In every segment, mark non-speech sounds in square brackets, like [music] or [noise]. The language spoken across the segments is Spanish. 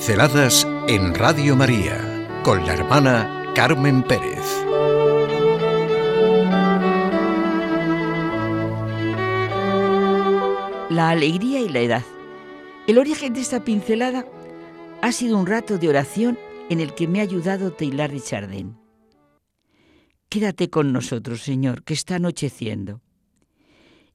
Pinceladas en Radio María con la hermana Carmen Pérez. La alegría y la edad. El origen de esta pincelada ha sido un rato de oración en el que me ha ayudado Taylor de Chardin. Quédate con nosotros, Señor, que está anocheciendo.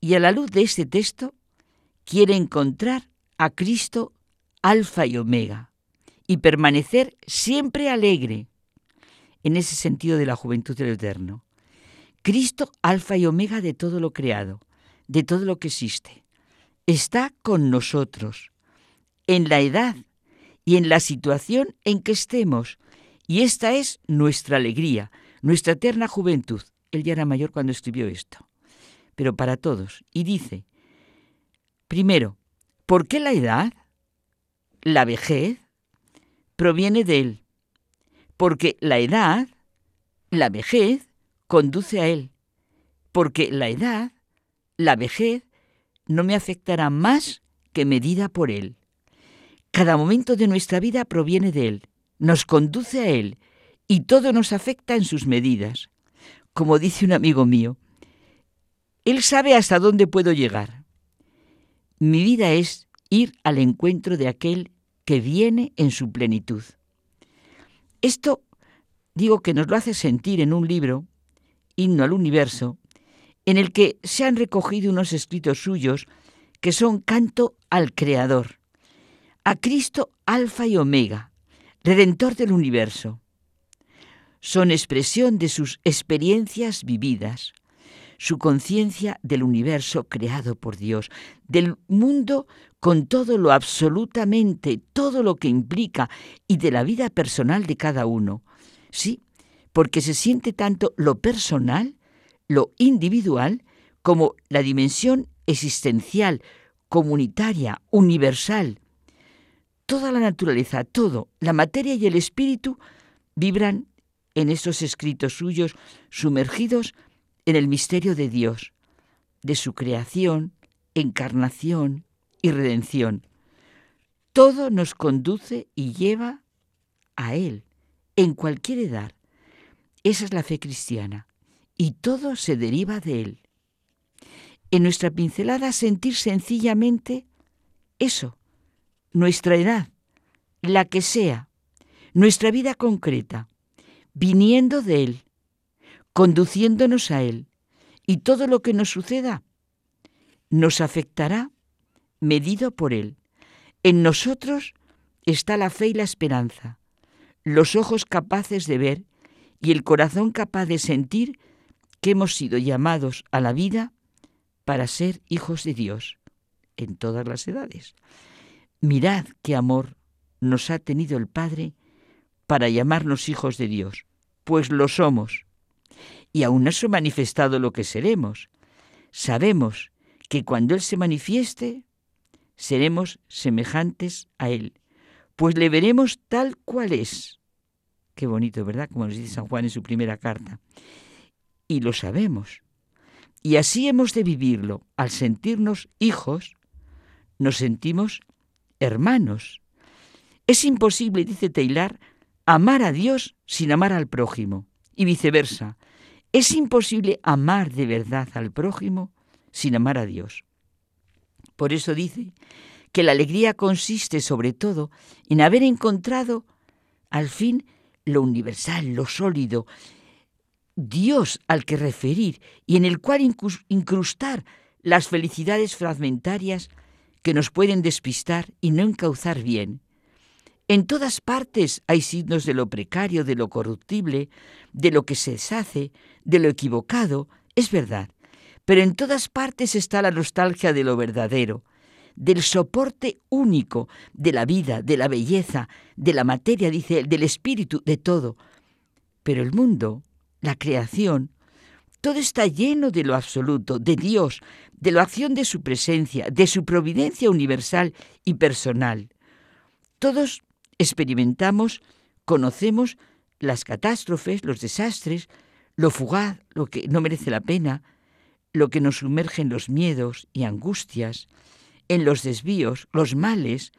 Y a la luz de este texto, quiere encontrar a Cristo alfa y omega y permanecer siempre alegre en ese sentido de la juventud del eterno. Cristo alfa y omega de todo lo creado, de todo lo que existe. Está con nosotros en la edad y en la situación en que estemos. Y esta es nuestra alegría, nuestra eterna juventud. Él ya era mayor cuando escribió esto, pero para todos. Y dice, primero, ¿por qué la edad? La vejez proviene de él, porque la edad, la vejez, conduce a él, porque la edad, la vejez, no me afectará más que medida por él. Cada momento de nuestra vida proviene de él, nos conduce a él, y todo nos afecta en sus medidas. Como dice un amigo mío, él sabe hasta dónde puedo llegar. Mi vida es ir al encuentro de aquel que viene en su plenitud. Esto digo que nos lo hace sentir en un libro, Himno al Universo, en el que se han recogido unos escritos suyos que son canto al Creador, a Cristo Alfa y Omega, Redentor del universo. Son expresión de sus experiencias vividas, su conciencia del universo creado por Dios, del mundo con todo lo absolutamente, todo lo que implica y de la vida personal de cada uno. Sí, porque se siente tanto lo personal, lo individual, como la dimensión existencial, comunitaria, universal. Toda la naturaleza, todo, la materia y el espíritu vibran en esos escritos suyos sumergidos en el misterio de Dios, de su creación, encarnación y redención. Todo nos conduce y lleva a Él, en cualquier edad. Esa es la fe cristiana, y todo se deriva de Él. En nuestra pincelada sentir sencillamente eso, nuestra edad, la que sea, nuestra vida concreta, viniendo de Él, conduciéndonos a Él. Y todo lo que nos suceda nos afectará medido por Él. En nosotros está la fe y la esperanza, los ojos capaces de ver y el corazón capaz de sentir que hemos sido llamados a la vida para ser hijos de Dios en todas las edades. Mirad qué amor nos ha tenido el Padre para llamarnos hijos de Dios, pues lo somos y aún no se ha manifestado lo que seremos. Sabemos que cuando Él se manifieste, seremos semejantes a Él, pues le veremos tal cual es. Qué bonito, ¿verdad? Como nos dice San Juan en su primera carta. Y lo sabemos. Y así hemos de vivirlo. Al sentirnos hijos, nos sentimos hermanos. Es imposible, dice Taylor, amar a Dios sin amar al prójimo, y viceversa. Es imposible amar de verdad al prójimo sin amar a Dios. Por eso dice que la alegría consiste sobre todo en haber encontrado al fin lo universal, lo sólido, Dios al que referir y en el cual incrustar las felicidades fragmentarias que nos pueden despistar y no encauzar bien. En todas partes hay signos de lo precario, de lo corruptible, de lo que se deshace, de lo equivocado, es verdad. Pero en todas partes está la nostalgia de lo verdadero, del soporte único de la vida, de la belleza, de la materia, dice él, del espíritu, de todo. Pero el mundo, la creación, todo está lleno de lo absoluto, de Dios, de la acción de su presencia, de su providencia universal y personal. Todos experimentamos, conocemos las catástrofes, los desastres, lo fugaz, lo que no merece la pena, lo que nos sumerge en los miedos y angustias, en los desvíos, los males,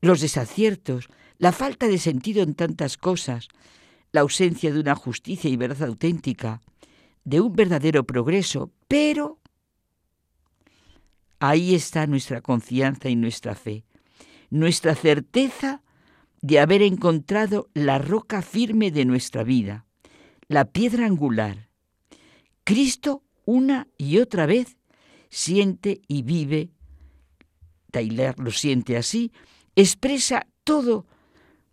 los desaciertos, la falta de sentido en tantas cosas, la ausencia de una justicia y verdad auténtica, de un verdadero progreso, pero ahí está nuestra confianza y nuestra fe, nuestra certeza de haber encontrado la roca firme de nuestra vida, la piedra angular. Cristo una y otra vez siente y vive, Taylor lo siente así, expresa todo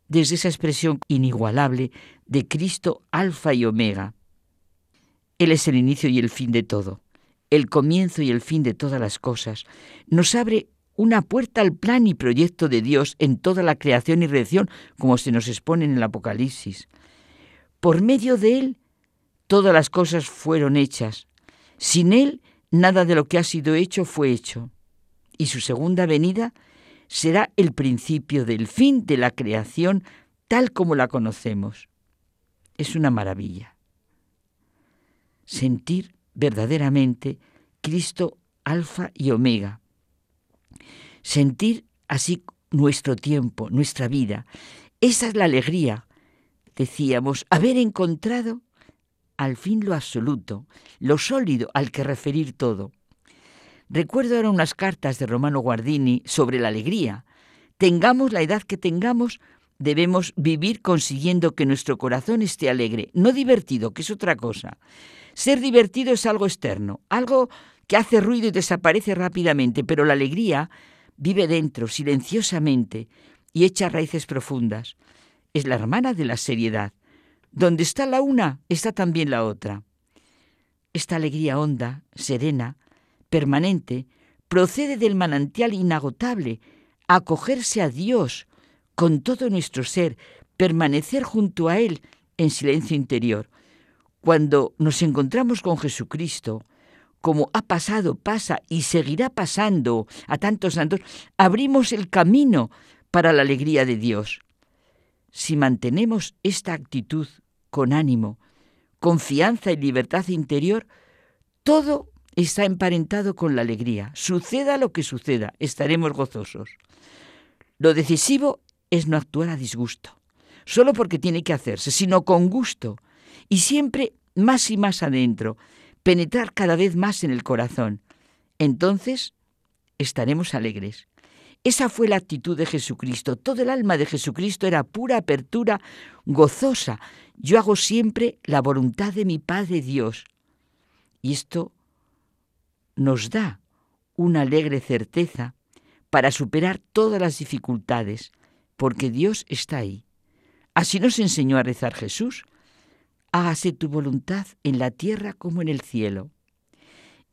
desde esa expresión inigualable de Cristo alfa y omega. Él es el inicio y el fin de todo, el comienzo y el fin de todas las cosas. Nos abre una puerta al plan y proyecto de Dios en toda la creación y redención, como se nos expone en el Apocalipsis. Por medio de Él, todas las cosas fueron hechas. Sin Él, nada de lo que ha sido hecho fue hecho. Y su segunda venida será el principio del fin de la creación tal como la conocemos. Es una maravilla. Sentir verdaderamente Cristo alfa y omega. Sentir así nuestro tiempo, nuestra vida. Esa es la alegría, decíamos, haber encontrado al fin lo absoluto, lo sólido al que referir todo. Recuerdo ahora unas cartas de Romano Guardini sobre la alegría. Tengamos la edad que tengamos, debemos vivir consiguiendo que nuestro corazón esté alegre, no divertido, que es otra cosa. Ser divertido es algo externo, algo que hace ruido y desaparece rápidamente, pero la alegría vive dentro, silenciosamente, y echa raíces profundas. Es la hermana de la seriedad. Donde está la una, está también la otra. Esta alegría honda, serena, permanente, procede del manantial inagotable, acogerse a Dios con todo nuestro ser, permanecer junto a Él en silencio interior. Cuando nos encontramos con Jesucristo, como ha pasado, pasa y seguirá pasando a tantos santos, abrimos el camino para la alegría de Dios. Si mantenemos esta actitud con ánimo, confianza y libertad interior, todo está emparentado con la alegría. Suceda lo que suceda, estaremos gozosos. Lo decisivo es no actuar a disgusto, solo porque tiene que hacerse, sino con gusto, y siempre más y más adentro, penetrar cada vez más en el corazón. Entonces estaremos alegres. Esa fue la actitud de Jesucristo. Todo el alma de Jesucristo era pura apertura, gozosa. Yo hago siempre la voluntad de mi Padre Dios. Y esto nos da una alegre certeza para superar todas las dificultades, porque Dios está ahí. Así nos enseñó a rezar Jesús. Hágase tu voluntad en la tierra como en el cielo.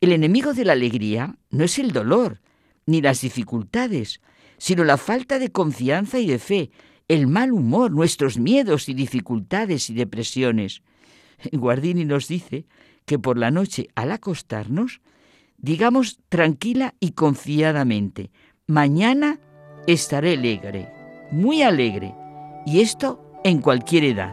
El enemigo de la alegría no es el dolor ni las dificultades, sino la falta de confianza y de fe, el mal humor, nuestros miedos y dificultades y depresiones. [laughs] Guardini nos dice que por la noche al acostarnos digamos tranquila y confiadamente, mañana estaré alegre, muy alegre, y esto en cualquier edad.